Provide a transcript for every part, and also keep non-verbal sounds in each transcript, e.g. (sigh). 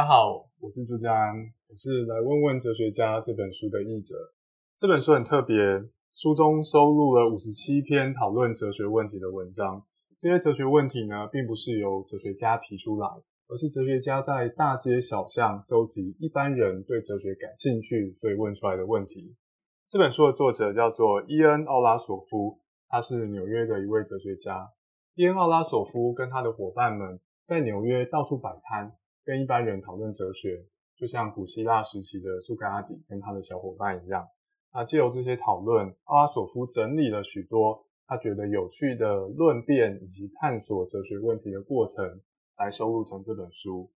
大家好，我是朱家安，我是来问问哲学家这本书的译者。这本书很特别，书中收录了五十七篇讨论哲学问题的文章。这些哲学问题呢，并不是由哲学家提出来，而是哲学家在大街小巷搜集一般人对哲学感兴趣所以问出来的问题。这本书的作者叫做伊恩·奥拉索夫，他是纽约的一位哲学家。伊恩·奥拉索夫跟他的伙伴们在纽约到处摆摊。跟一般人讨论哲学，就像古希腊时期的苏格拉底跟他的小伙伴一样。那借由这些讨论，奥拉索夫整理了许多他觉得有趣的论辩以及探索哲学问题的过程，来收录成这本书。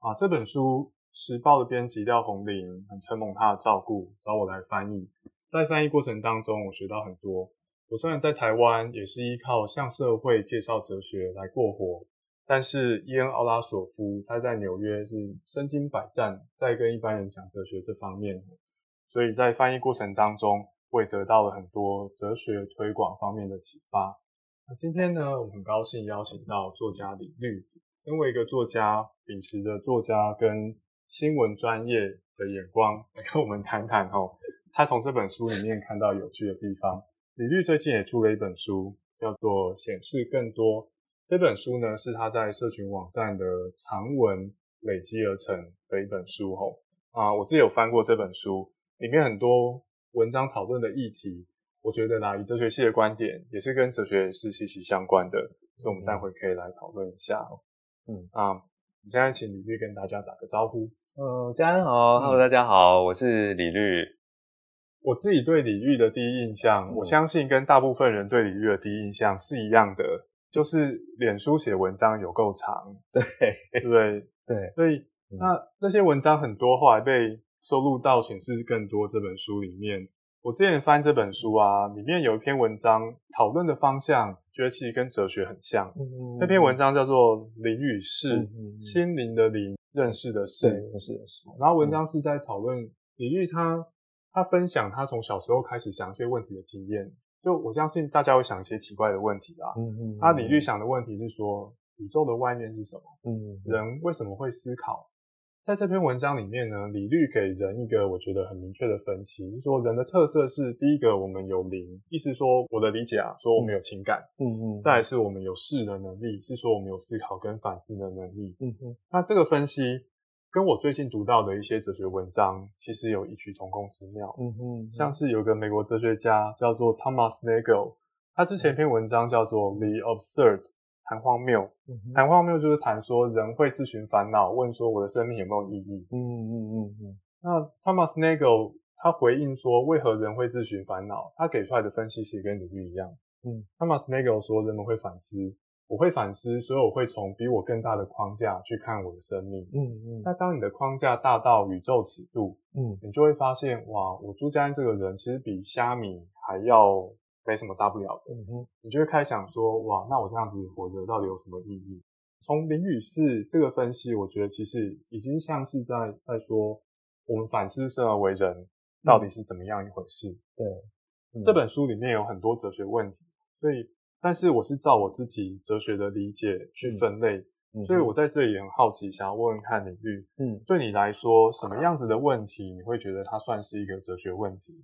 啊，这本书时报的编辑廖鸿林很承蒙他的照顾，找我来翻译。在翻译过程当中，我学到很多。我虽然在台湾，也是依靠向社会介绍哲学来过活。但是伊恩·奥拉索夫他在纽约是身经百战，在跟一般人讲哲学这方面，所以在翻译过程当中，我也得到了很多哲学推广方面的启发。那今天呢，我们很高兴邀请到作家李律，身为一个作家，秉持着作家跟新闻专业的眼光来跟我们谈谈哦，他从这本书里面看到有趣的地方。李律最近也出了一本书，叫做《显示更多》。这本书呢，是他在社群网站的长文累积而成的一本书吼啊，我自己有翻过这本书，里面很多文章讨论的议题，我觉得啦，以哲学系的观点，也是跟哲学是息息相关的，所以我们待会可以来讨论一下。嗯啊，我们现在请李律跟大家打个招呼。嗯，家人好，Hello，大家好，我是李律。我自己对李律的第一印象，嗯，我相信跟大部分人对李律的第一印象是一样的。就是脸书写文章有够长，(laughs) 对对对对，(laughs) 所以那那些文章很多，后来被收录到显示更多这本书里面。我之前翻这本书啊，里面有一篇文章讨论的方向，觉得其实跟哲学很像。那篇文章叫做《灵与事》，心灵的灵，认识的事，认识的识。然后文章是在讨论李煜他他分享他从小时候开始想一些问题的经验。就我相信大家会想一些奇怪的问题啦。嗯嗯。他李律想的问题是说，宇宙的外面是什么？嗯。人为什么会思考？在这篇文章里面呢，李律给人一个我觉得很明确的分析，就是说人的特色是第一个，我们有灵，意思说我的理解啊，说我们有情感。嗯嗯。再来是我们有事的能力，是说我们有思考跟反思的能力。嗯嗯。那这个分析。跟我最近读到的一些哲学文章，其实有异曲同工之妙。嗯哼，像是有个美国哲学家叫做 Thomas Nagel，他之前一篇文章叫做《The Absurd》，谈荒谬。谈荒谬就是谈说人会自寻烦恼，问说我的生命有没有意义？嗯嗯嗯嗯。那 Thomas Nagel 他回应说，为何人会自寻烦恼？他给出来的分析其实跟李律一样。嗯，Thomas Nagel 说人们会反思。我会反思，所以我会从比我更大的框架去看我的生命。嗯嗯。那当你的框架大到宇宙尺度，嗯，你就会发现，哇，我朱家安这个人其实比虾米还要没什么大不了的。嗯哼。你就会开始想说，哇，那我这样子活着到底有什么意义？从林语士这个分析，我觉得其实已经像是在在说，我们反思生而为人到底是怎么样一回事。对。嗯。这本书里面有很多哲学问题，所以。但是我是照我自己哲学的理解去分类，嗯、所以我在这里也很好奇，想要问问看李律，嗯，对你来说，什么样子的问题你会觉得它算是一个哲学问题？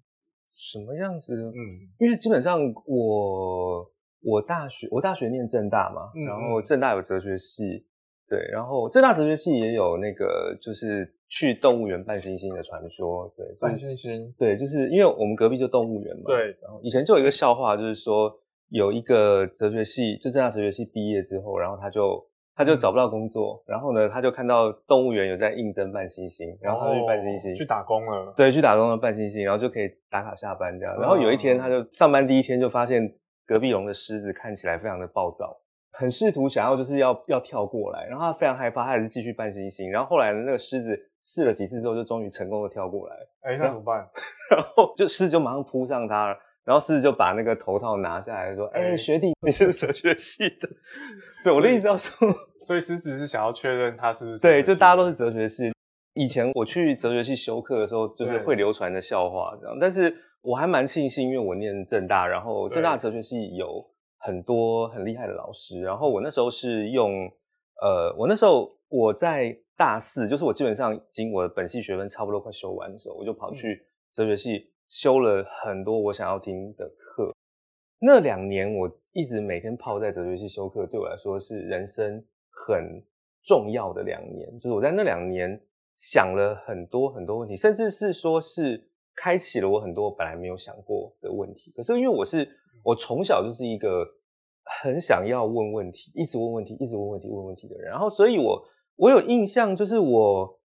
什么样子？嗯，因为基本上我我大学我大学念正大嘛，嗯、然后正大有哲学系，对，然后正大哲学系也有那个就是去动物园扮猩猩的传说，对，扮猩猩，对，就是因为我们隔壁就动物园嘛，对，然后以前就有一个笑话，就是说。有一个哲学系，就政大哲学系毕业之后，然后他就他就找不到工作，然后呢，他就看到动物园有在应征扮猩猩，然后他就去扮猩猩，去打工了。对，去打工了扮猩猩，然后就可以打卡下班这样。然后有一天，他就上班第一天就发现隔壁笼的狮子看起来非常的暴躁，很试图想要就是要要跳过来，然后他非常害怕，他还是继续扮猩猩。然后后来呢，那个狮子试了几次之后，就终于成功的跳过来。哎，那怎么办？(laughs) 然后就狮子就马上扑上他了。然后狮子就把那个头套拿下来说：“哎、欸，学弟，你是哲学系的。(laughs) ”对，我的意思要说，所以狮子是想要确认他是不是对，就大家都是哲学系。以前我去哲学系修课的时候，就是会流传的笑话这样。但是我还蛮庆幸，因为我念正大，然后正大哲学系有很多很厉害的老师。然后我那时候是用呃，我那时候我在大四，就是我基本上已经我的本系学分差不多快修完的时候，我就跑去哲学系修了很多我想要听的课。那两年我一直每天泡在哲学系修课，对我来说是人生很重要的两年。就是我在那两年想了很多很多问题，甚至是说是开启了我很多本来没有想过的问题。可是因为我是我从小就是一个很想要问问题，一直问问题，一直问问题，问问题的人。然后，所以我我有印象，就是我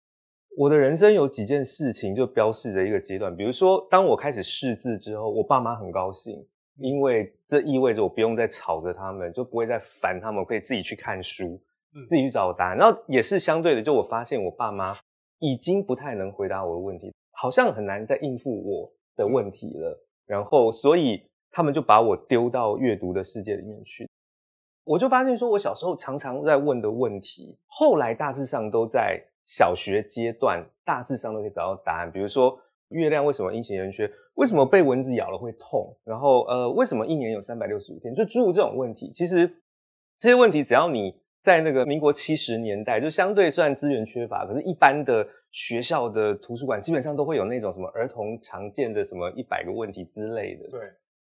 我的人生有几件事情就标示着一个阶段。比如说，当我开始识字之后，我爸妈很高兴。因为这意味着我不用再吵着他们，就不会再烦他们，我可以自己去看书，自己去找答案。然后也是相对的，就我发现我爸妈已经不太能回答我的问题，好像很难再应付我的问题了。然后，所以他们就把我丢到阅读的世界里面去。我就发现说，我小时候常常在问的问题，后来大致上都在小学阶段，大致上都可以找到答案。比如说，月亮为什么阴晴圆缺？为什么被蚊子咬了会痛？然后呃，为什么一年有三百六十五天？就诸如这种问题，其实这些问题只要你在那个民国七十年代，就相对虽然资源缺乏，可是一般的学校的图书馆基本上都会有那种什么儿童常见的什么一百个问题之类的。对，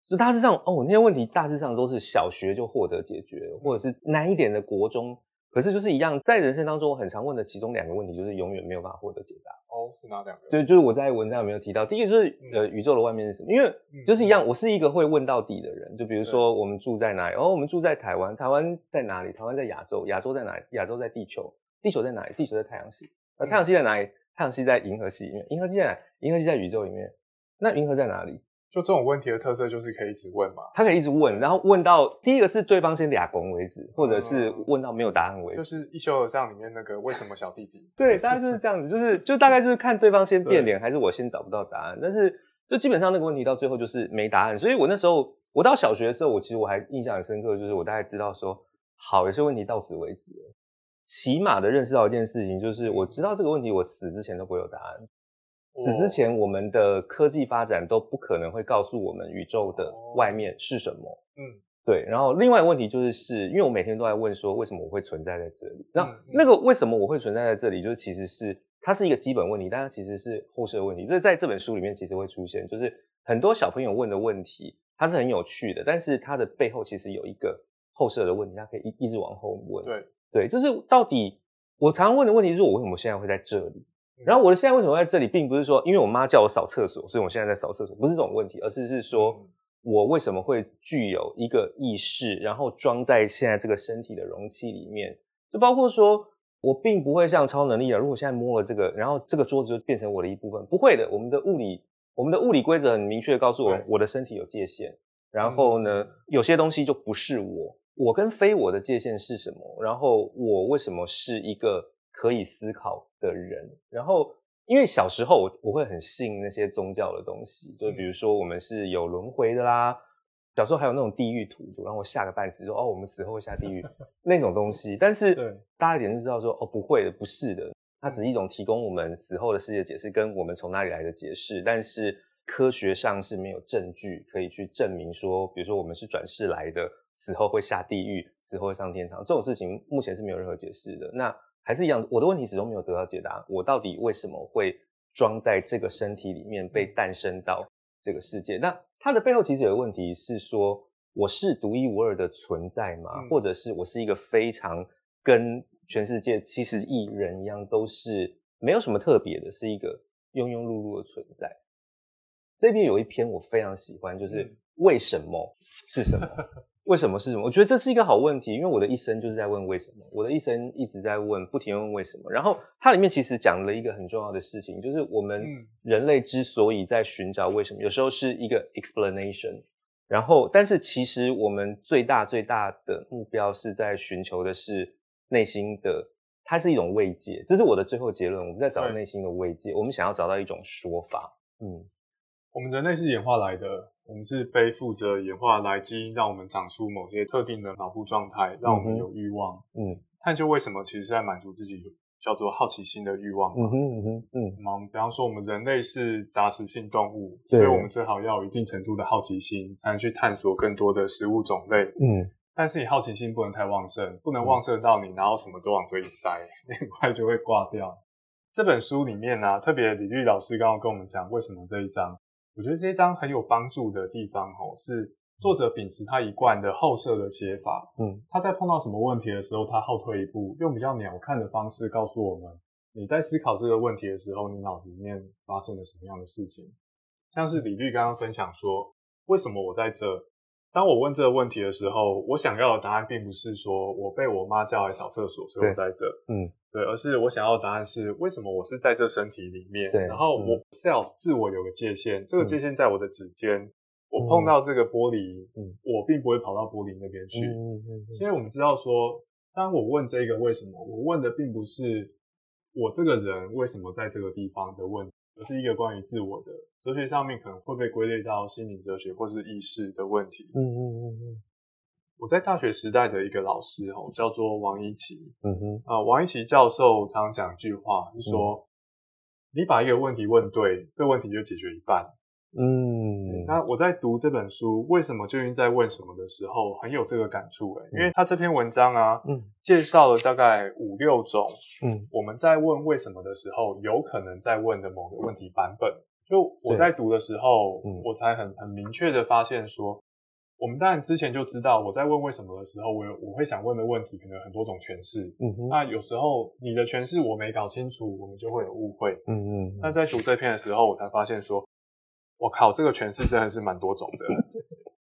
就大致上哦，那些问题大致上都是小学就获得解决，或者是难一点的国中。可是就是一样，在人生当中，我很常问的其中两个问题，就是永远没有办法获得解答。哦，是哪两个？对，就是我在文章有没有提到，第一个就是呃，宇宙的外面是什么？因为就是一样，我是一个会问到底的人。就比如说，我们住在哪里？哦，我们住在台湾。台湾在哪里？台湾在亚洲。亚洲在哪里？亚洲在地球。地球在哪里？地球在太阳系。那太阳系在哪里？太阳系在银河系里面。银河系在哪？银河系在宇宙里面。那银河在哪里？就这种问题的特色就是可以一直问嘛，他可以一直问，然后问到第一个是对方先俩拱为止，或者是问到没有答案为止。就是一休和尚里面那个为什么小弟弟？对，大概就是这样子，就是就大概就是看对方先变脸，还是我先找不到答案。但是就基本上那个问题到最后就是没答案。所以我那时候我到小学的时候，我其实我还印象很深刻，就是我大概知道说，好，有些问题到此为止了。起码的认识到一件事情，就是我知道这个问题，我死之前都不会有答案。死之前，我们的科技发展都不可能会告诉我们宇宙的外面是什么。嗯，对。然后另外一个问题就是，是因为我每天都在问说，为什么我会存在在这里？那那个为什么我会存在在这里，就是其实是它是一个基本问题，但它其实是后设问题。这在这本书里面其实会出现，就是很多小朋友问的问题，它是很有趣的，但是它的背后其实有一个后设的问题，它可以一一直往后问。对对，就是到底我常常问的问题是我为什么现在会在这里？然后我的现在为什么在这里，并不是说因为我妈叫我扫厕所，所以我现在在扫厕所，不是这种问题，而是是说我为什么会具有一个意识，然后装在现在这个身体的容器里面，就包括说我并不会像超能力啊，如果现在摸了这个，然后这个桌子就变成我的一部分，不会的。我们的物理，我们的物理规则很明确的告诉我，我的身体有界限。然后呢，有些东西就不是我，我跟非我的界限是什么？然后我为什么是一个？可以思考的人，然后因为小时候我我会很信那些宗教的东西，就比如说我们是有轮回的啦，小时候还有那种地狱图，就让我吓个半死，说哦我们死后会下地狱 (laughs) 那种东西。但是大家一点就知道说哦不会的，不是的，它只是一种提供我们死后的世界解释，跟我们从哪里来的解释。但是科学上是没有证据可以去证明说，比如说我们是转世来的，死后会下地狱，死后会上天堂。这种事情，目前是没有任何解释的。那还是一样，我的问题始终没有得到解答。我到底为什么会装在这个身体里面，被诞生到这个世界？那它的背后其实有个问题是说，我是独一无二的存在吗？嗯、或者是我是一个非常跟全世界七十亿人一样，都是没有什么特别的，是一个庸庸碌碌的存在？这边有一篇我非常喜欢，就是为什么是什么？为什么是什么？我觉得这是一个好问题，因为我的一生就是在问为什么。我的一生一直在问，不停问为什么。然后它里面其实讲了一个很重要的事情，就是我们人类之所以在寻找为什么，有时候是一个 explanation。然后，但是其实我们最大最大的目标是在寻求的是内心的，它是一种慰藉。这是我的最后结论。我们在找内心的慰藉，我们想要找到一种说法。嗯，我们人类是演化来的。我们是背负着演化来基因，让我们长出某些特定的脑部状态，让我们有欲望。嗯，探究为什么，其实是在满足自己叫做好奇心的欲望。嗯哼嗯哼嗯。那比方说，我们人类是杂食性动物，所以我们最好要有一定程度的好奇心，才能去探索更多的食物种类。嗯。但是你好奇心不能太旺盛，不能旺盛到你拿到什么都往嘴里塞，(laughs) 很快就会挂掉。这本书里面呢、啊，特别李律老师刚刚跟我们讲，为什么这一章，我觉得这一章很有帮助的地方哦，是作者秉持他一贯的后设的写法。嗯，他在碰到什么问题的时候，他后退一步，用比较鸟瞰的方式告诉我们，你在思考这个问题的时候，你脑子里面发生了什么样的事情。像是李律刚刚分享说，为什么我在这？当我问这个问题的时候，我想要的答案并不是说我被我妈叫来扫厕所，所以我在这。嗯，对，而是我想要的答案是为什么我是在这身体里面？对，然后我 self 自我有个界限，这个界限在我的指尖，我碰到这个玻璃，嗯，我并不会跑到玻璃那边去。嗯嗯嗯。所以我们知道说，当我问这个为什么，我问的并不是我这个人为什么在这个地方的问题。而是一个关于自我的哲学上面可能会被归类到心灵哲学或是意识的问题。嗯嗯嗯嗯。我在大学时代的一个老师哦，叫做王一奇。嗯哼。啊，王一奇教授常讲一句话，就是说，嗯、你把一个问题问对，这个问题就解决一半。嗯，那我在读这本书，为什么究竟在问什么的时候，很有这个感触诶，因为他这篇文章啊，嗯，介绍了大概五六种，嗯，我们在问为什么的时候，有可能在问的某个问题版本。就我在读的时候，嗯，我才很很明确的发现说，我们当然之前就知道，我在问为什么的时候，我有我会想问的问题可能很多种诠释，嗯哼，那有时候你的诠释我没搞清楚，我们就会有误会，嗯嗯，那在读这篇的时候，我才发现说。我靠，这个诠释真的是蛮多种的，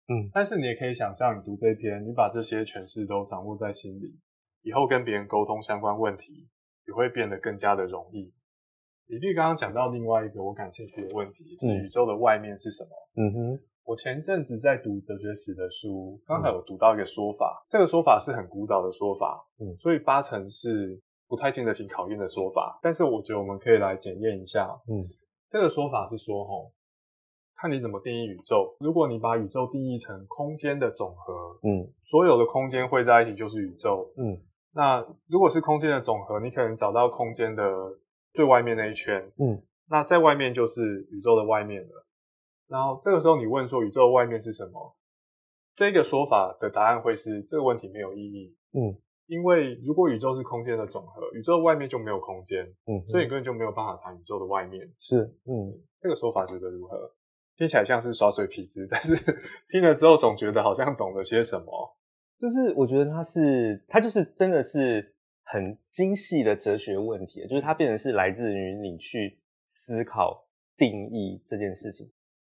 嗯，但是你也可以想象，你读这篇，你把这些诠释都掌握在心里，以后跟别人沟通相关问题也会变得更加的容易。李律刚刚讲到另外一个我感兴趣的问题，是宇宙的外面是什么？嗯哼，我前阵子在读哲学史的书，刚好有读到一个说法，这个说法是很古早的说法，嗯，所以八成是不太经得起考验的说法，但是我觉得我们可以来检验一下，嗯，这个说法是说，吼。看你怎么定义宇宙。如果你把宇宙定义成空间的总和，嗯，所有的空间汇在一起就是宇宙，嗯。那如果是空间的总和，你可能找到空间的最外面那一圈，嗯。那在外面就是宇宙的外面了。然后这个时候你问说宇宙的外面是什么？这个说法的答案会是这个问题没有意义，嗯。因为如果宇宙是空间的总和，宇宙外面就没有空间，嗯。所以你根本就没有办法谈宇宙的外面。是，嗯。这个说法觉得如何？听起来像是耍嘴皮子，但是 (laughs) 听了之后总觉得好像懂了些什么。就是我觉得它是，它就是真的是很精细的哲学问题，就是它变成是来自于你去思考定义这件事情。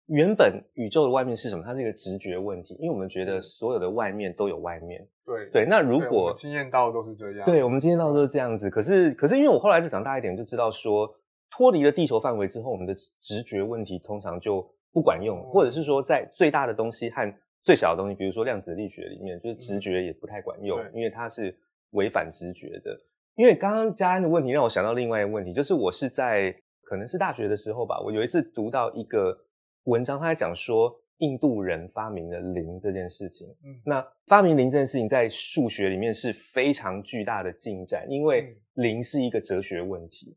原本宇宙的外面是什么？它是一个直觉问题，因为我们觉得所有的外面都有外面。对对，那如果经验到的都是这样，对，我们经验到的都是这样子。可是可是，因为我后来就长大一点，就知道说脱离了地球范围之后，我们的直觉问题通常就不管用，或者是说，在最大的东西和最小的东西，比如说量子力学里面，就是直觉也不太管用，因为它是违反直觉的。因为刚刚嘉安的问题让我想到另外一个问题，就是我是在可能是大学的时候吧，我有一次读到一个文章，他在讲说印度人发明了零这件事情。嗯，那发明零这件事情在数学里面是非常巨大的进展，因为零是一个哲学问题。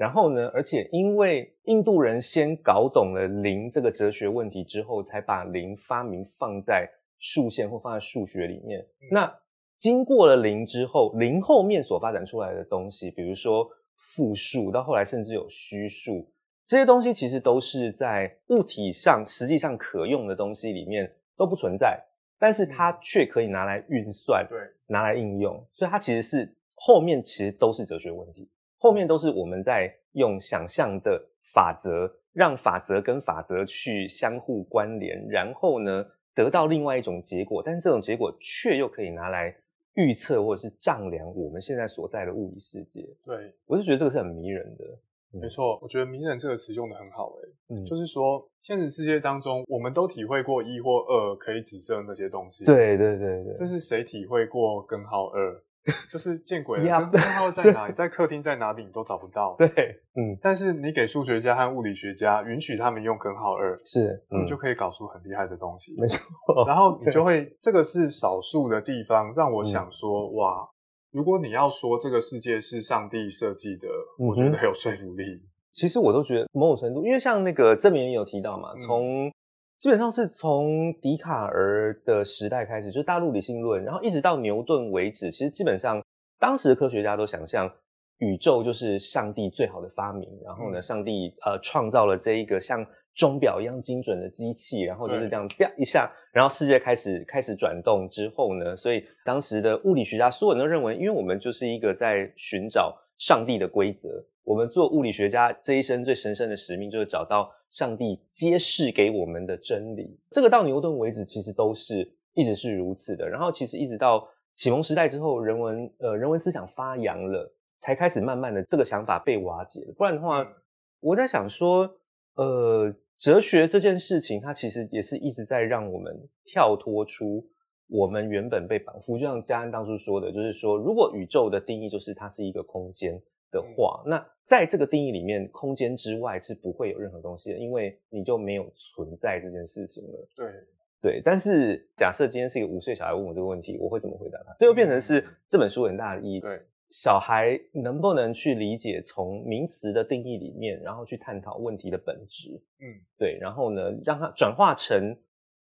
然后呢，而且因为印度人先搞懂了零这个哲学问题之后，才把零发明放在数线或放在数学里面。嗯、那经过了零之后，零后面所发展出来的东西，比如说复数，到后来甚至有虚数，这些东西其实都是在物体上实际上可用的东西里面都不存在，但是它却可以拿来运算，对，拿来应用，所以它其实是后面其实都是哲学问题。后面都是我们在用想象的法则，让法则跟法则去相互关联，然后呢，得到另外一种结果，但是这种结果却又可以拿来预测或者是丈量我们现在所在的物理世界。对，我是觉得这个是很迷人的。没错，我觉得“迷人”这个词用的很好诶。嗯，就是说现实世界当中，我们都体会过一或二可以指涉那些东西。对对对对，就是谁体会过根号二？就是见鬼了，根号在哪里？在客厅在哪里？你都找不到。对，嗯。但是你给数学家和物理学家允许他们用根号二，是，你就可以搞出很厉害的东西。没错。然后你就会，这个是少数的地方，让我想说，哇，如果你要说这个世界是上帝设计的，我觉得有说服力。其实我都觉得某种程度，因为像那个郑明也有提到嘛，从基本上是从笛卡尔的时代开始，就是大陆理性论，然后一直到牛顿为止，其实基本上当时的科学家都想象宇宙就是上帝最好的发明，然后呢，上帝呃创造了这一个像钟表一样精准的机器，然后就是这样啪一下，然后世界开始开始转动之后呢，所以当时的物理学家所有人都认为，因为我们就是一个在寻找上帝的规则，我们做物理学家这一生最神圣的使命就是找到上帝揭示给我们的真理。这个到牛顿为止，其实都是一直是如此的。然后其实一直到启蒙时代之后，人文呃人文思想发扬了，才开始慢慢的这个想法被瓦解了。不然的话，我在想说，呃。哲学这件事情，它其实也是一直在让我们跳脱出我们原本被绑缚。就像嘉恩当初说的，就是说，如果宇宙的定义就是它是一个空间的话，那在这个定义里面，空间之外是不会有任何东西的，因为你就没有存在这件事情了。对对，但是假设今天是一个五岁小孩问我这个问题，我会怎么回答他？这又变成是这本书很大的意义。对。小孩能不能去理解从名词的定义里面，然后去探讨问题的本质？嗯，对，然后呢，让他转化成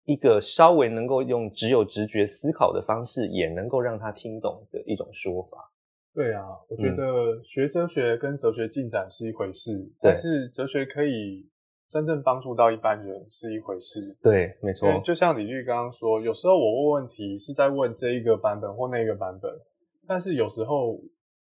一个稍微能够用只有直觉思考的方式，也能够让他听懂的一种说法。对啊，我觉得学哲学跟哲学进展是一回事，嗯、但是哲学可以真正帮助到一般人是一回事。对，没错。就像李律刚刚说，有时候我问问题是在问这一个版本或那个版本。但是有时候，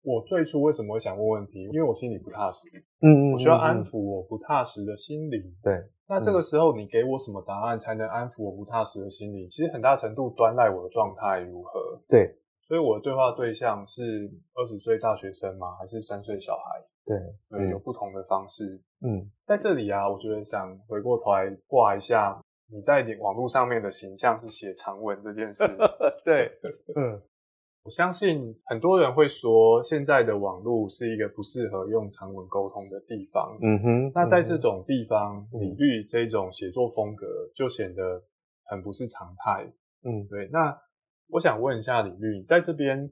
我最初为什么会想问问题？因为我心里不踏实，嗯嗯，我需要安抚我不踏实的心灵。对，那这个时候你给我什么答案才能安抚我不踏实的心灵？其实很大程度端赖我的状态如何。对，所以我的对话对象是二十岁大学生吗？还是三岁小孩？对，对，有不同的方式。嗯，在这里啊，我觉得想回过头来挂一下你在网络上面的形象是写长文这件事。(laughs) 对，嗯。(laughs) 我相信很多人会说，现在的网络是一个不适合用长文沟通的地方。嗯哼，那在这种地方，李律这种写作风格就显得很不是常态。嗯，对。那我想问一下李律，在这边，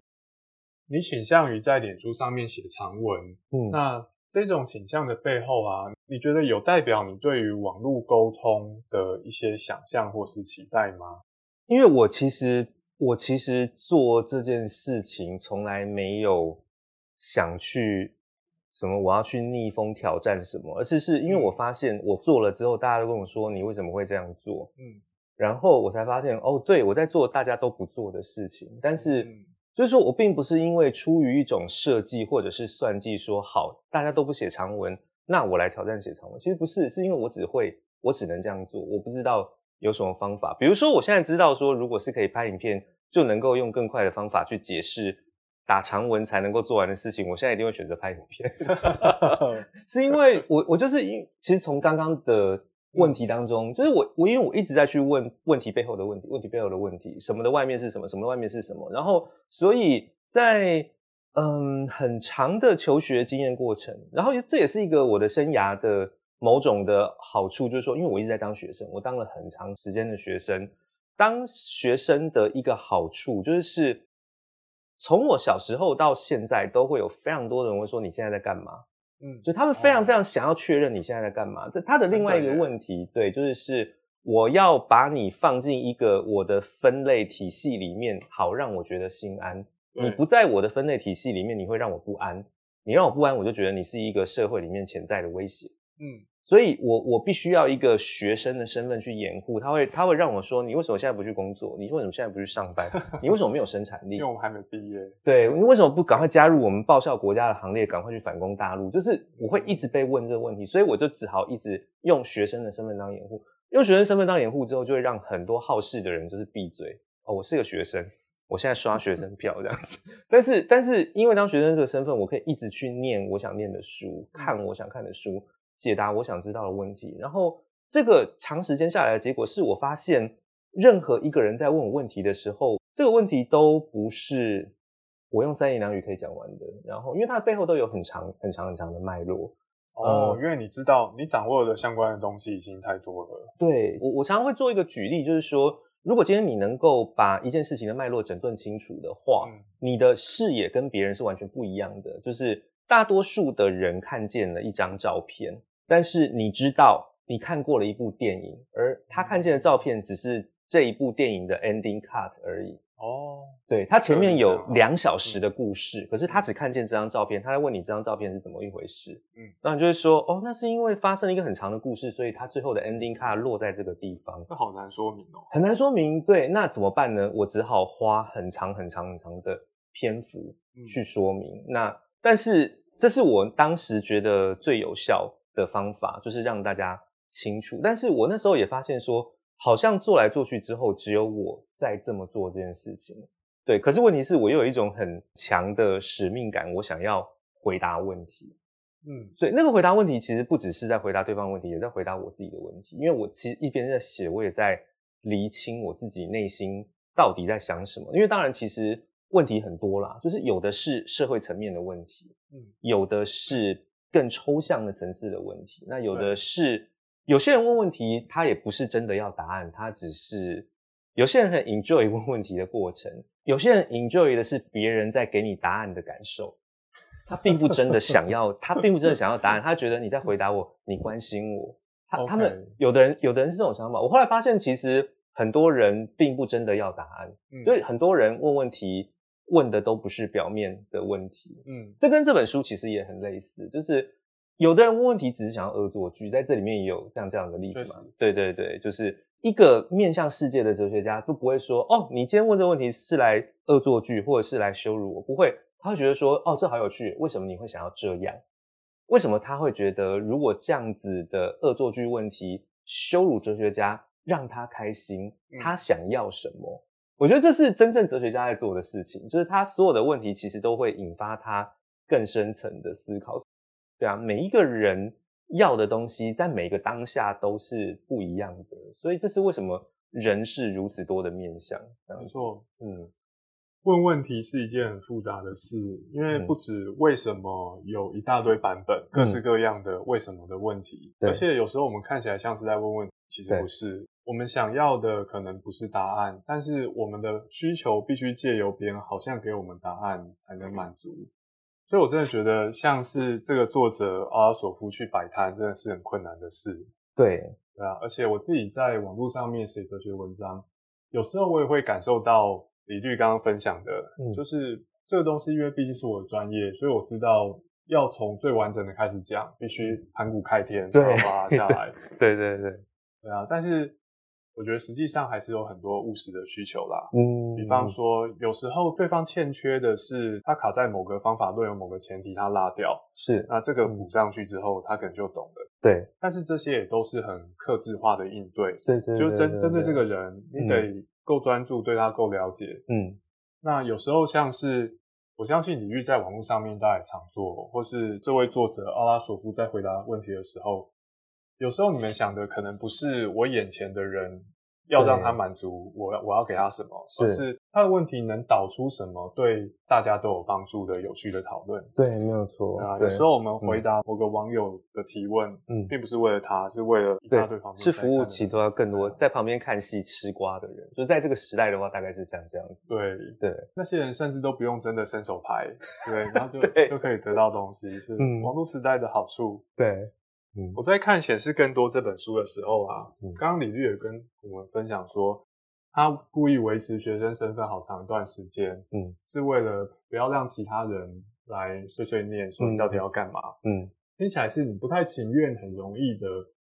你倾向于在脸书上面写长文。嗯，那这种倾向的背后啊，你觉得有代表你对于网络沟通的一些想象或是期待吗？因为我其实。我其实做这件事情从来没有想去什么，我要去逆风挑战什么，而是是因为我发现我做了之后，大家都跟我说，你为什么会这样做？嗯，然后我才发现哦，对，我在做大家都不做的事情，但是就是说我并不是因为出于一种设计或者是算计说好，大家都不写长文，那我来挑战写长文，其实不是，是因为我只会，我只能这样做，我不知道。有什么方法？比如说，我现在知道说，如果是可以拍影片，就能够用更快的方法去解释打长文才能够做完的事情，我现在一定会选择拍影片。(laughs) (laughs) 是因为我我就是因其实从刚刚的问题当中，就是我我因为我一直在去问问题背后的问题，问题背后的问题，什么的外面是什么，什么的外面是什么，然后所以在嗯很长的求学经验过程，然后这也是一个我的生涯的。某种的好处就是说，因为我一直在当学生，我当了很长时间的学生。当学生的一个好处就是，从我小时候到现在，都会有非常多的人会说：“你现在在干嘛？”嗯，就他们非常非常想要确认你现在在干嘛。这他的另外一个问题，对，就是是我要把你放进一个我的分类体系里面，好让我觉得心安。你不在我的分类体系里面，你会让我不安。你让我不安，我就觉得你是一个社会里面潜在的威胁。嗯，所以我我必须要一个学生的身份去掩护，他会他会让我说，你为什么现在不去工作？你为什么现在不去上班？你为什么没有生产力？(laughs) 因为我们还没毕业。对，你为什么不赶快加入我们报效国家的行列，赶快去反攻大陆？就是我会一直被问这个问题，所以我就只好一直用学生的身份当掩护。用学生身份当掩护之后，就会让很多好事的人就是闭嘴。哦，我是个学生，我现在刷学生票这样子。(laughs) 但是但是因为当学生这个身份，我可以一直去念我想念的书，看我想看的书。解答我想知道的问题，然后这个长时间下来的结果是我发现，任何一个人在问我问题的时候，这个问题都不是我用三言两语可以讲完的。然后，因为它的背后都有很长、很长、很长的脉络。哦，因为你知道，你掌握的相关的东西已经太多了。对，我，我常常会做一个举例，就是说，如果今天你能够把一件事情的脉络整顿清楚的话，嗯，你的视野跟别人是完全不一样的。就是大多数的人看见了一张照片。但是你知道，你看过了一部电影，而他看见的照片只是这一部电影的 ending cut 而已。哦，对，他前面有两小时的故事，可是他只看见这张照片，他在问你这张照片是怎么一回事。嗯，那你就会说，哦，那是因为发生了一个很长的故事，所以他最后的 ending cut 落在这个地方。这好难说明哦，很难说明。对，那怎么办呢？我只好花很长很长很长的篇幅去说明。嗯、那但是这是我当时觉得最有效的方法，就是让大家清楚。但是我那时候也发现说。好像做来做去之后，只有我在这么做这件事情。对，可是问题是我又有一种很强的使命感，我想要回答问题。嗯，所以那个回答问题其实不只是在回答对方问题，也在回答我自己的问题。因为我其实一边在写，我也在厘清我自己内心到底在想什么。因为当然，其实问题很多啦，就是有的是社会层面的问题，嗯，有的是更抽象的层次的问题，那有的是。有些人问问题，他也不是真的要答案，他只是有些人很 enjoy 问问题的过程，有些人 enjoy 的是别人在给你答案的感受，他并不真的想要，他并不真的想要答案，他觉得你在回答我，你关心我，他他们有的人有的人是这种想法，我后来发现其实很多人并不真的要答案，嗯，所以很多人问问题问的都不是表面的问题，嗯，这跟这本书其实也很类似，就是。有的人问问题只是想要恶作剧，在这里面也有像这样的例子嘛？对对对，就是一个面向世界的哲学家都不会说，哦，你今天问这个问题是来恶作剧，或者是来羞辱我，不会，他会觉得说，哦，这好有趣，为什么你会想要这样？为什么他会觉得如果这样子的恶作剧问题羞辱哲学家，让他开心，他想要什么？嗯、我觉得这是真正哲学家在做的事情，就是他所有的问题其实都会引发他更深层的思考。对啊，每一个人要的东西在每个当下都是不一样的，所以这是为什么人是如此多的面相。没错，嗯，问问题是一件很复杂的事，因为不止为什么有一大堆版本，嗯、各式各样的为什么的问题，嗯、而且有时候我们看起来像是在问问题，其实不是。我们想要的可能不是答案，但是我们的需求必须借由别人好像给我们答案才能满足。所以，我真的觉得像是这个作者阿拉索夫去摆摊，真的是很困难的事。对，对啊。而且我自己在网络上面写哲学文章，有时候我也会感受到李律刚刚分享的，嗯、就是这个东西，因为毕竟是我的专业，所以我知道要从最完整的开始讲，必须盘古开天，然后把它下来。(laughs) 对对对，对啊。但是。我觉得实际上还是有很多务实的需求啦。嗯，比方说，有时候对方欠缺的是他卡在某个方法论有某个前提，他拉掉。是，那这个补上去之后，他可能就懂了。对，但是这些也都是很克制化的应对。对对，就针针对这个人，你得够专注，对他够了解。嗯，那有时候像是，我相信李玉在网络上面大家也常做，或是这位作者奥拉索夫在回答问题的时候。有时候你们想的可能不是我眼前的人要让他满足我，我要给他什么，是而是他的问题能导出什么对大家都有帮助的有趣的讨论。对，没有错啊。有时候我们回答某个网友的提问，嗯，并不是为了他，是为了一大堆旁边是服务起都要更多在旁边看戏吃瓜的人。就在这个时代的话，大概是像这样子。对对，那些人甚至都不用真的伸手牌，对，(laughs) 然后就就可以得到东西，是网络时代的好处。对。我在看《显示更多》这本书的时候啊，刚刚李律也跟我们分享说，他故意维持学生身份好长一段时间，嗯，是为了不要让其他人来碎碎念说你到底要干嘛，嗯，听起来是你不太情愿，很容易的，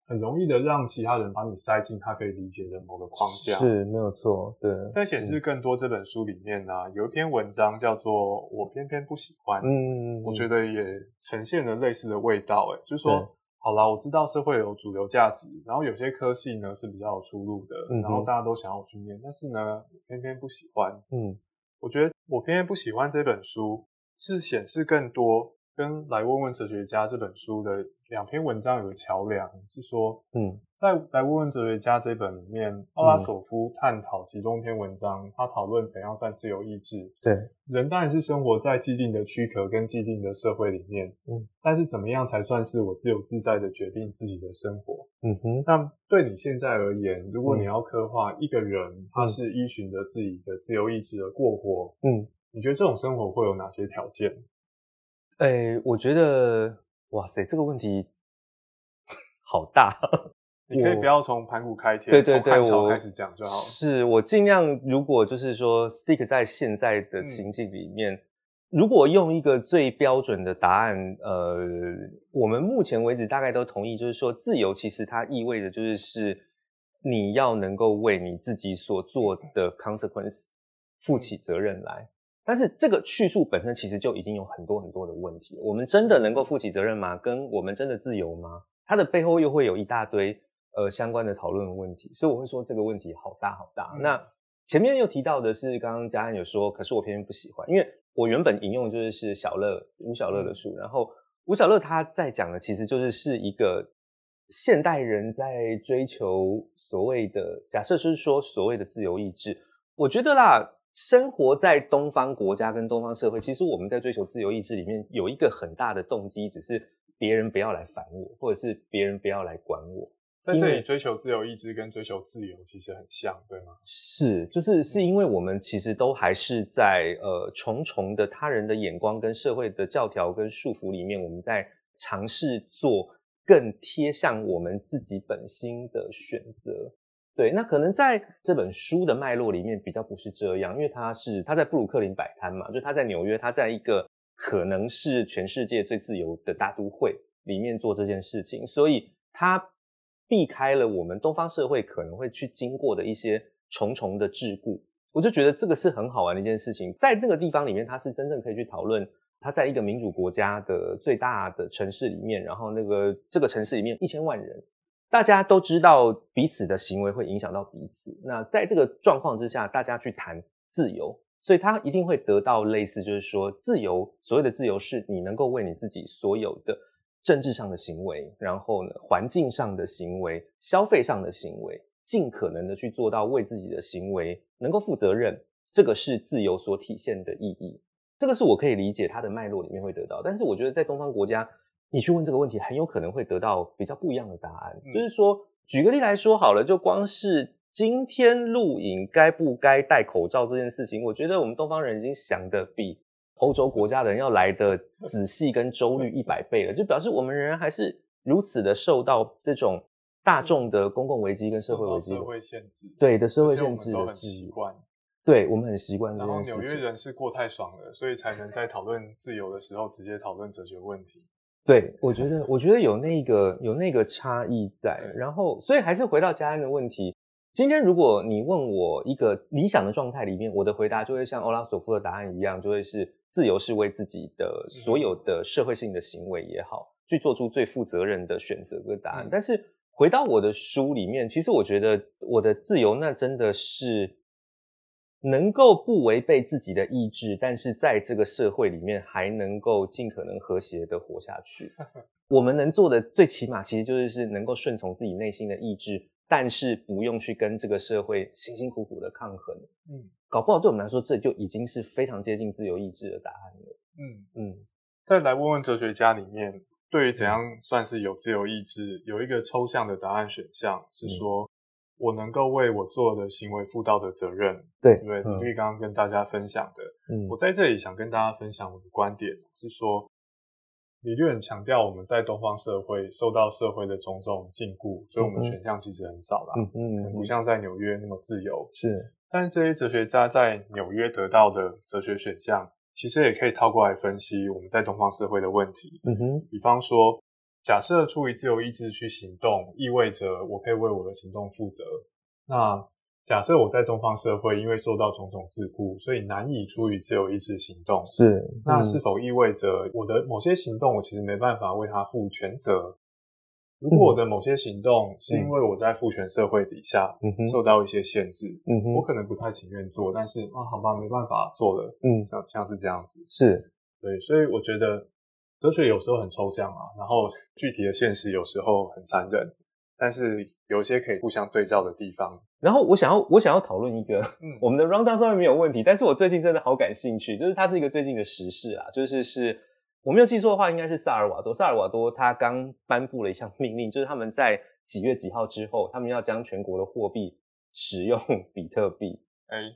很容易的让其他人把你塞进他可以理解的某个框架，是没有错，对。在《显示。更多》这本书里面呢，有一篇文章叫做《我偏偏不喜欢》，嗯，我觉。得也呈现了类似的味道，诶，就是说。好啦，我知道是会有主流价值，然后有些科系呢是比较有出路的，嗯、然后大家都想要去念，但是呢，我偏偏不喜欢。嗯，我觉得我偏偏不喜欢这本书，是显示更多跟来问问哲学家这本书的。两篇文章有个桥梁，是说，嗯，在《来问问哲学家》这本里面，奥拉索夫探讨其中一篇文章，他讨论怎样算自由意志。对，人当然是生活在既定的躯壳跟既定的社会里面，嗯，但是怎么样才算是我自由自在的决定自己的生活？嗯哼，那对你现在而言，如果你要刻画一个人，他是依循着自己的自由意志而过活，嗯，你觉得这种生活会有哪些条件？诶，我觉得。哇塞，这个问题 (laughs) 好大。你可以不要从盘古开天，对对对，从汉朝开始讲就好了。是我尽量，如果就是说 stick 在现在的情境里面。嗯如果用一个最标准的答案，呃，我们目前为止大概都同意，就是说自由其实它意味着就是是你要能够为你自己所做的 consequence (laughs) 负起责任来。但是这个叙述本身其实就已经有很多很多的问题。我们真的能够负起责任吗？跟我们真的自由吗？它的背后又会有一大堆呃相关的讨论的问题。所以我会说这个问题好大好大。嗯、那前面又提到的是，刚刚嘉安有说，可是我偏偏不喜欢，因为。我原本引用就是是小乐吴小乐的书，然后吴小乐他在讲的其实就是是一个现代人在追求所谓的，假设是说所谓的自由意志。我觉得啦，生活在东方国家跟东方社会，其实我们在追求自由意志里面有一个很大的动机，只是别人不要来烦我，或者是别人不要来管我。在这里追求自由意志跟追求自由其实很像，对吗？是，就是是因为我们其实都还是在呃重重的他人的眼光跟社会的教条跟束缚里面，我们在尝试做更贴向我们自己本心的选择。对，那可能在这本书的脉络里面比较不是这样，因为他是他在布鲁克林摆摊嘛，就他在纽约，他在一个可能是全世界最自由的大都会里面做这件事情，所以他。避开了我们东方社会可能会去经过的一些重重的桎梏，我就觉得这个是很好玩的一件事情。在那个地方里面，他是真正可以去讨论他在一个民主国家的最大的城市里面，然后那个这个城市里面一千万人，大家都知道彼此的行为会影响到彼此。那在这个状况之下，大家去谈自由，所以他一定会得到类似，就是说自由，所谓的自由是你能够为你自己所有的。政治上的行为，然后呢，环境上的行为，消费上的行为，尽可能的去做到为自己的行为能够负责任，这个是自由所体现的意义。这个是我可以理解它的脉络里面会得到，但是我觉得在东方国家，你去问这个问题，很有可能会得到比较不一样的答案。嗯、就是说，举个例来说好了，就光是今天录影该不该戴口罩这件事情，我觉得我们东方人已经想的比。欧洲国家的人要来的仔细跟周率一百倍了，就表示我们仍然还是如此的受到这种大众的公共危机跟社会危机社会限制，对的社会限制都很习惯，对我们很习惯。然后纽约人是过太爽了，所以才能在讨论自由的时候直接讨论哲学问题。(laughs) 对，我觉得我觉得有那个有那个差异在，然后所以还是回到家安的问题。今天如果你问我一个理想的状态里面，我的回答就会像欧拉索夫的答案一样，就会是。自由是为自己的所有的社会性的行为也好，去做出最负责任的选择跟答案。但是回到我的书里面，其实我觉得我的自由那真的是能够不违背自己的意志，但是在这个社会里面还能够尽可能和谐的活下去。(laughs) 我们能做的最起码其实就是是能够顺从自己内心的意志，但是不用去跟这个社会辛辛苦苦的抗衡。嗯。搞不好对我们来说，这就已经是非常接近自由意志的答案了。嗯嗯，再来问问哲学家里面，对于怎样算是有自由意志，有一个抽象的答案选项是说，我能够为我做的行为负到的责任。对，对，因为刚刚跟大家分享的，嗯，我在这里想跟大家分享我的观点是说，李律很强调我们在东方社会受到社会的种种禁锢，所以我们选项其实很少啦，嗯嗯，不像在纽约那么自由。是。但是这些哲学家在纽约得到的哲学选项，其实也可以套过来分析我们在东方社会的问题。嗯哼，比方说，假设出于自由意志去行动，意味着我可以为我的行动负责。那假设我在东方社会因为受到种种桎梏，所以难以出于自由意志行动。是，那是否意味着我的某些行动，我其实没办法为他负全责？如果我的某些行动是因为我在父权社会底下受到一些限制，嗯哼，我可能不太情愿做，但是啊，好吧，没办法做了，嗯，像像是这样子，是，对，所以我觉得哲学有时候很抽象啊，然后具体的现实有时候很残忍，但是有一些可以互相对照的地方。然后我想要我想要讨论一个，嗯，我们的 rundown 上面没有问题，但是我最近真的好感兴趣，就是它是一个最近的时事啊，就是是。我没有记错的话，应该是萨尔瓦多。萨尔瓦多他刚颁布了一项命令，就是他们在几月几号之后，他们要将全国的货币使用 (laughs) 比特币。哎、欸，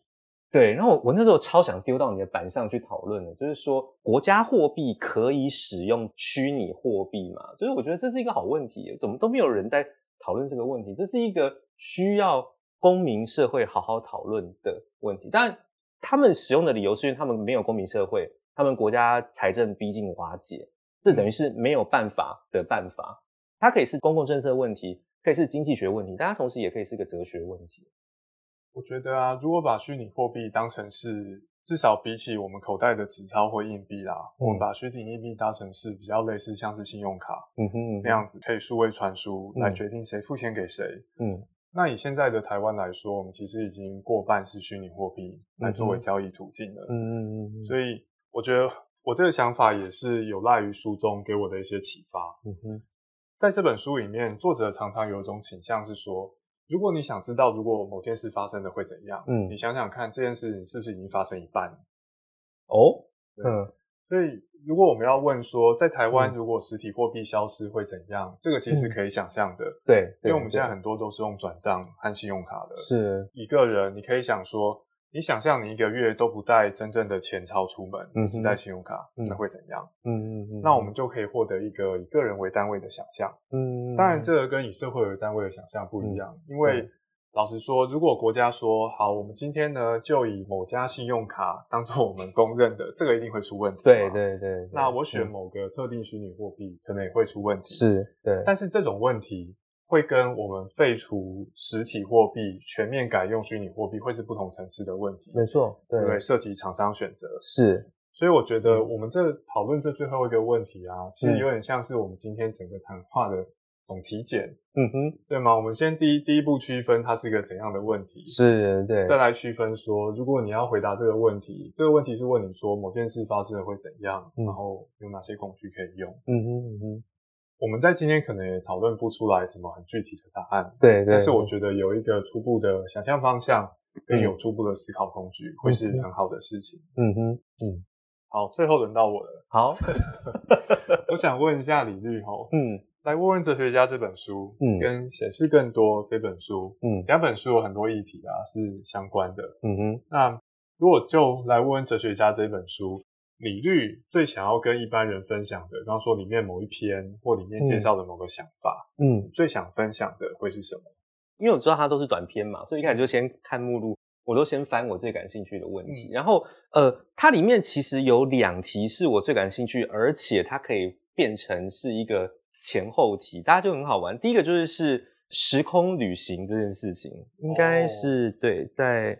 对。然后我那时候超想丢到你的板上去讨论的，就是说国家货币可以使用虚拟货币吗？就是我觉得这是一个好问题，怎么都没有人在讨论这个问题？这是一个需要公民社会好好讨论的问题。当然，他们使用的理由是因为他们没有公民社会，他们国家财政逼近瓦解，这等于是没有办法的办法。它可以是公共政策问题，可以是经济学问题，但它同时也可以是个哲学问题。我觉得啊，如果把虚拟货币当成是至少比起我们口袋的纸钞或硬币啦，嗯、我们把虚拟硬币当成是比较类似像是信用卡，嗯哼，那样子可以数位传输来决定谁付钱给谁，嗯，那以现在的台湾来说，我们其实已经过半是虚拟货币来作为交易途径了，嗯嗯嗯，所以我觉得我这个想法也是有赖于书中给我的一些启发，嗯哼，在这本书里面，作者常常有一种倾向是说。如果你想知道，如果某件事发生了会怎样？嗯，你想想看，这件事情是不是已经发生一半？哦，嗯，所以如果我们要问说，在台湾如果实体货币消失会怎样？嗯、这个其实可以想象的。对、嗯，因为我们现在很多都是用转账和信用卡的。是，一个人你可以想说。你想象你一个月都不带真正的钱钞出门，嗯、只带信用卡，嗯、那会怎样？嗯嗯嗯，那我们就可以获得一个以个人为单位的想象。嗯，当然这个跟以社会为单位的想象不一样，嗯、因为、嗯、老实说，如果国家说好，我们今天呢就以某家信用卡当做我们公认的，这个一定会出问题。对对对，对，那我选某个特定虚拟货币，可能也会出问题。是，对。但是这种问题。会跟我们废除实体货币，全面改用虚拟货币，会是不同层次的问题。没错，对，对，涉及厂商选择。是，所以我觉得我们这讨论这最后一个问题啊，其实有点像是我们今天整个谈话的总体检。嗯哼，对吗？我们先第一第一步区分它是一个怎样的问题，是，对，再来区分说，如果你要回答这个问题，这个问题是问你说某件事发生了会怎样，然后有哪些工具可以用。嗯哼，嗯哼。我们在今天可能也讨论不出来什么很具体的答案，对，对，但是我觉得有一个初步的想象方向，跟有初步的思考工具，会是很好的事情。嗯哼，嗯，好，最后轮到我了。好，(laughs) 我想问一下李律吼，嗯，来问问哲学家这本书，嗯，跟显示更多这本书，嗯，两本书有很多议题啊是相关的，嗯哼，那如果就来问问哲学家这本书。李律最想要跟一般人分享的，比方说里面某一篇或里面介绍的某个想法，嗯，最想分享的会是什么？因为我知道它都是短篇嘛，所以一开始就先看目录，我都先翻我最感兴趣的问题。嗯、然后，呃，它里面其实有两题是我最感兴趣，而且它可以变成是一个前后题，大家就很好玩。第一个就是是时空旅行这件事情，应该是、哦、对在。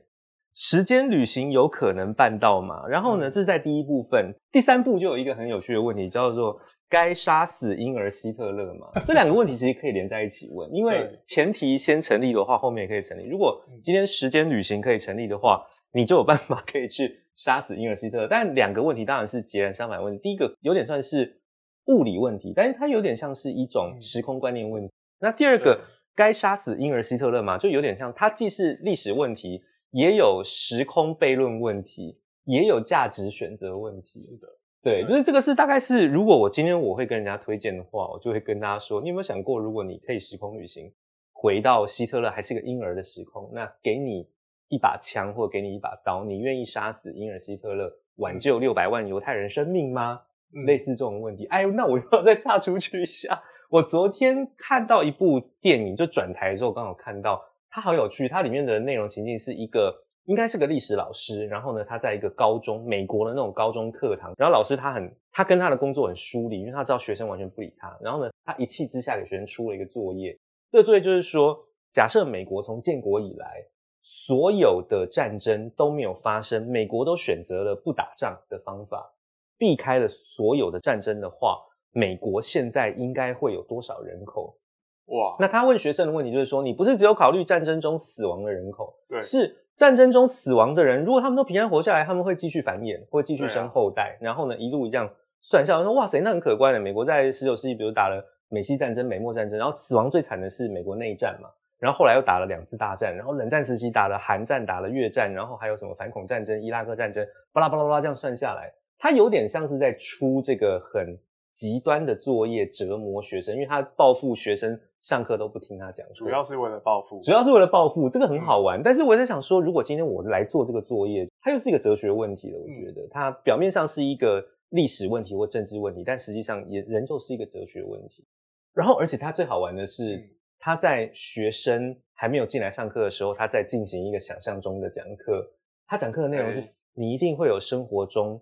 时间旅行有可能办到吗？然后呢，这是在第一部分，第三步就有一个很有趣的问题，叫做“该杀死婴儿希特勒吗？” (laughs) 这两个问题其实可以连在一起问，因为前提先成立的话，后面也可以成立。如果今天时间旅行可以成立的话，你就有办法可以去杀死婴儿希特勒。但两个问题当然是截然相反的问题。第一个有点算是物理问题，但是它有点像是一种时空观念问题。那第二个“该杀死婴儿希特勒吗？”就有点像它既是历史问题。也有时空悖论问题，也有价值选择问题。是的，对，就是这个是大概是，如果我今天我会跟人家推荐的话，我就会跟大家说，你有没有想过，如果你可以时空旅行，回到希特勒还是个婴儿的时空，那给你一把枪或给你一把刀，你愿意杀死婴儿希特勒，挽救六百万犹太人生命吗？嗯、类似这种问题。哎，那我要再岔出去一下，我昨天看到一部电影，就转台的时候刚好看到。它好有趣，它里面的内容情境是一个，应该是个历史老师，然后呢，他在一个高中，美国的那种高中课堂，然后老师他很，他跟他的工作很疏离，因为他知道学生完全不理他，然后呢，他一气之下给学生出了一个作业，这个作业就是说，假设美国从建国以来，所有的战争都没有发生，美国都选择了不打仗的方法，避开了所有的战争的话，美国现在应该会有多少人口？哇，那他问学生的问题就是说，你不是只有考虑战争中死亡的人口，对，是战争中死亡的人，如果他们都平安活下来，他们会继续繁衍，会继续生后代，啊、然后呢，一路这样算下来，说哇塞，那很可观的。美国在十九世纪，比如打了美西战争、美墨战争，然后死亡最惨的是美国内战嘛，然后后来又打了两次大战，然后冷战时期打了韩战、打了越战，然后还有什么反恐战争、伊拉克战争，巴拉巴拉巴拉这样算下来，他有点像是在出这个很。极端的作业折磨学生，因为他报复学生上课都不听他讲，主要是为了报复，主要是为了报复，这个很好玩。嗯、但是我在想说，如果今天我来做这个作业，它又是一个哲学问题了。我觉得它表面上是一个历史问题或政治问题，但实际上也仍旧是一个哲学问题。然后，而且它最好玩的是，他在学生还没有进来上课的时候，他在进行一个想象中的讲课。他讲课的内容是：你一定会有生活中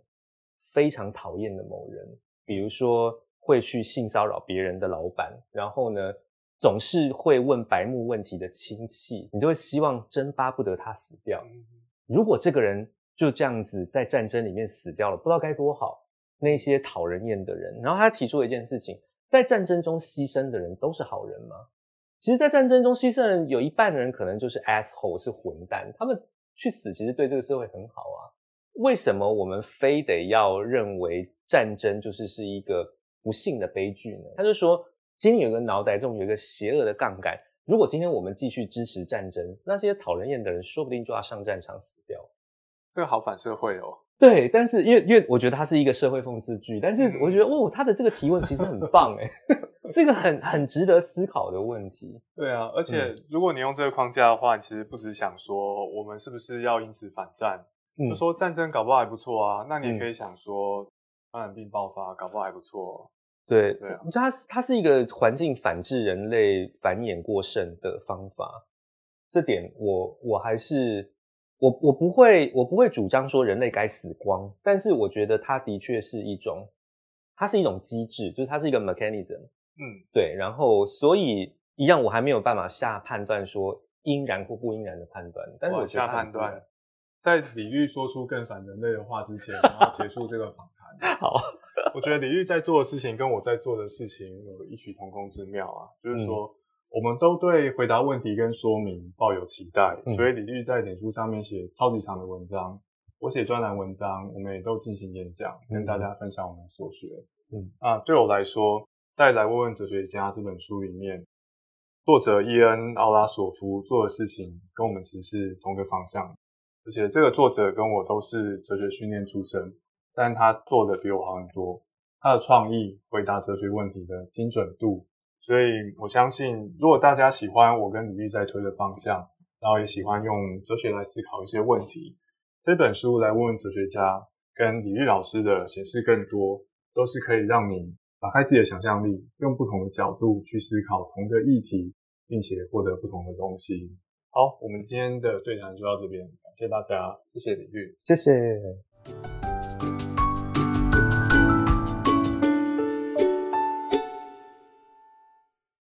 非常讨厌的某人，比如说会去性骚扰别人的老板，然后呢，总是会问白目问题的亲戚，你都会希望真巴不得他死掉。如果这个人就这样子在战争里面死掉了，不知道该多好。那些讨人厌的人，然后他提出了一件事情：在战争中牺牲的人都是好人吗？其实，在战争中牺牲的人有一半的人可能就是 asshole，是混蛋。他们去死，其实对这个社会很好啊。为什么我们非得要认为战争就是是一个不幸的悲剧呢？他就说，今天有个脑袋中有一个邪恶的杠杆，如果今天我们继续支持战争，那些讨人厌的人说不定就要上战场死掉。这个好反社会哦。对，但是因为因为我觉得它是一个社会讽刺剧，但是我觉得哦，他的这个提问其实很棒哎，(laughs) 这个很很值得思考的问题。对啊，而且如果你用这个框架的话，你其实不只想说我们是不是要因此反战，嗯、就说战争搞不好还不错啊，那你也可以想说传染病爆发搞不好还不错。对对啊，它它是一个环境反制人类繁衍过剩的方法，这点我我还是。我我不会我不会主张说人类该死光，但是我觉得它的确是一种，它是一种机制，就是它是一个 mechanism，嗯，对，然后所以一样我还没有办法下判断说应然或不应然的判断，但是我下判断，在李玉说出更反人类的话之前，然后结束这个访谈。(laughs) 好，我觉得李玉在做的事情跟我在做的事情有异曲同工之妙啊，就是说。嗯我们都对回答问题跟说明抱有期待，嗯、所以李律在脸书上面写超级长的文章，我写专栏文章，我们也都进行演讲，跟大家分享我们所学。嗯啊，对我来说，在来问问哲学家这本书里面，作者伊恩奥拉索夫做的事情跟我们其实是同个方向，而且这个作者跟我都是哲学训练出身，但他做的比我好很多，他的创意、回答哲学问题的精准度。所以我相信，如果大家喜欢我跟李玉在推的方向，然后也喜欢用哲学来思考一些问题，这本书来问问哲学家跟李玉老师的显示更多，都是可以让你打开自己的想象力，用不同的角度去思考同个议题，并且获得不同的东西。好，我们今天的对谈就到这边，感谢大家，谢谢李玉，谢谢。